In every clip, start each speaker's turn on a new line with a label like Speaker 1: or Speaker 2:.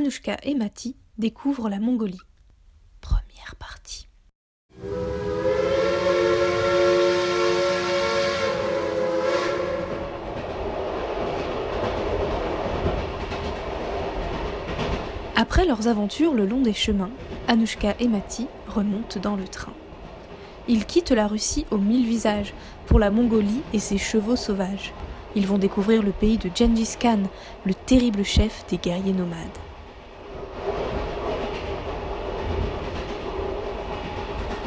Speaker 1: Anushka et Mati découvrent la Mongolie. Première partie. Après leurs aventures le long des chemins, Anushka et Mati remontent dans le train. Ils quittent la Russie aux mille visages pour la Mongolie et ses chevaux sauvages. Ils vont découvrir le pays de Gengis Khan, le terrible chef des guerriers nomades.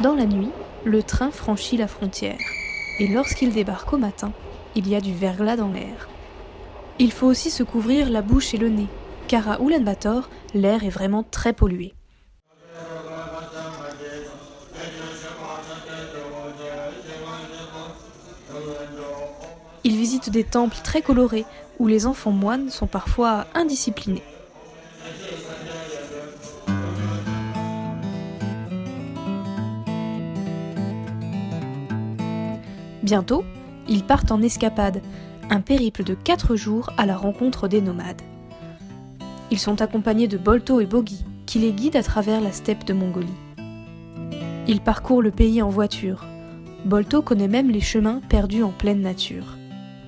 Speaker 1: Dans la nuit, le train franchit la frontière. Et lorsqu'il débarque au matin, il y a du verglas dans l'air. Il faut aussi se couvrir la bouche et le nez, car à Ulaanbaatar, l'air est vraiment très pollué. Il visite des temples très colorés où les enfants moines sont parfois indisciplinés. Bientôt, ils partent en escapade, un périple de 4 jours à la rencontre des nomades. Ils sont accompagnés de Bolto et Bogi, qui les guident à travers la steppe de Mongolie. Ils parcourent le pays en voiture. Bolto connaît même les chemins perdus en pleine nature.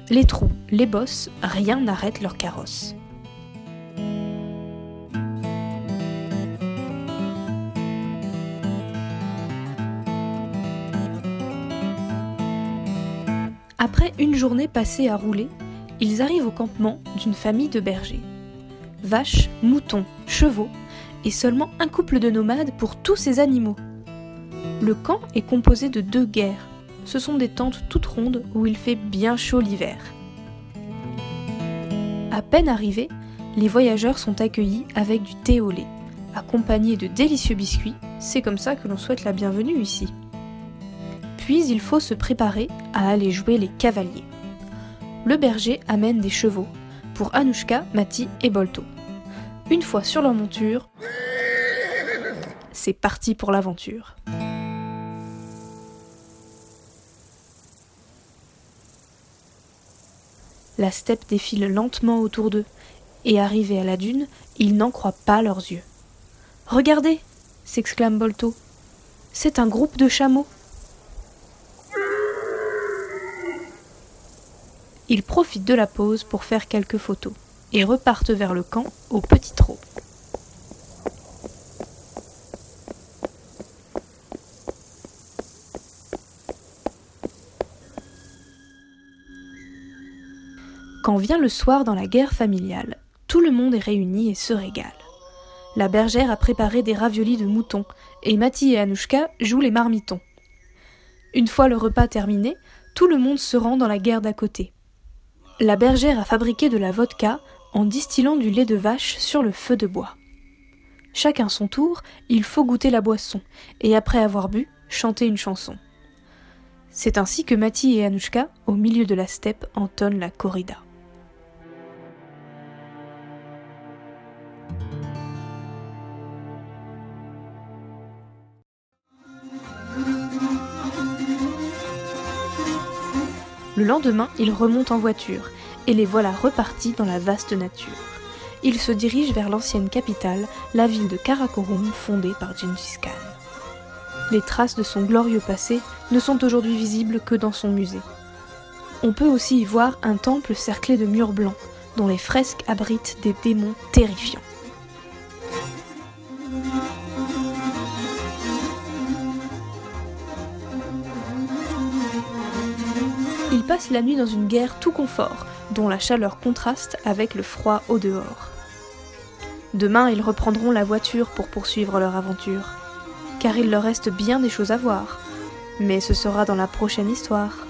Speaker 1: Les trous, les bosses, rien n'arrête leur carrosse. Après une journée passée à rouler, ils arrivent au campement d'une famille de bergers. Vaches, moutons, chevaux, et seulement un couple de nomades pour tous ces animaux. Le camp est composé de deux guerres. Ce sont des tentes toutes rondes où il fait bien chaud l'hiver. À peine arrivés, les voyageurs sont accueillis avec du thé au lait, accompagné de délicieux biscuits. C'est comme ça que l'on souhaite la bienvenue ici. Puis il faut se préparer à aller jouer les cavaliers. Le berger amène des chevaux pour Anushka, Mati et Bolto. Une fois sur leur monture, c'est parti pour l'aventure. La steppe défile lentement autour d'eux, et arrivés à la dune, ils n'en croient pas leurs yeux. Regardez s'exclame Bolto. C'est un groupe de chameaux. Ils profitent de la pause pour faire quelques photos et repartent vers le camp au petit trot. Quand vient le soir dans la guerre familiale, tout le monde est réuni et se régale. La bergère a préparé des raviolis de mouton et Mati et Anouchka jouent les marmitons. Une fois le repas terminé, tout le monde se rend dans la guerre d'à côté. La bergère a fabriqué de la vodka en distillant du lait de vache sur le feu de bois. Chacun son tour, il faut goûter la boisson, et après avoir bu, chanter une chanson. C'est ainsi que Mati et Anouchka, au milieu de la steppe, entonnent la corrida. Le lendemain, ils remontent en voiture, et les voilà repartis dans la vaste nature. Ils se dirigent vers l'ancienne capitale, la ville de Karakorum, fondée par Gengis Khan. Les traces de son glorieux passé ne sont aujourd'hui visibles que dans son musée. On peut aussi y voir un temple cerclé de murs blancs, dont les fresques abritent des démons terrifiants. Ils passent la nuit dans une guerre tout confort, dont la chaleur contraste avec le froid au dehors. Demain, ils reprendront la voiture pour poursuivre leur aventure, car il leur reste bien des choses à voir, mais ce sera dans la prochaine histoire.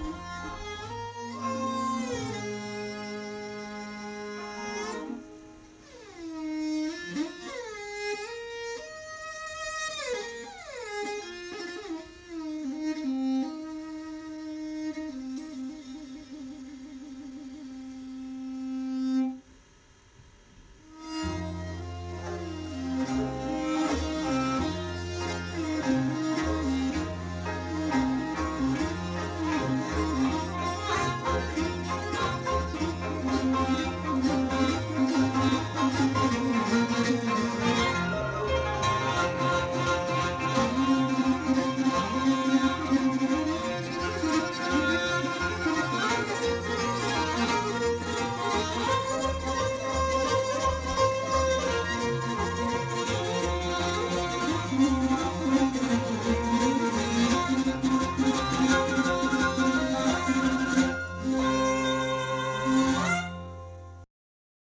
Speaker 1: you.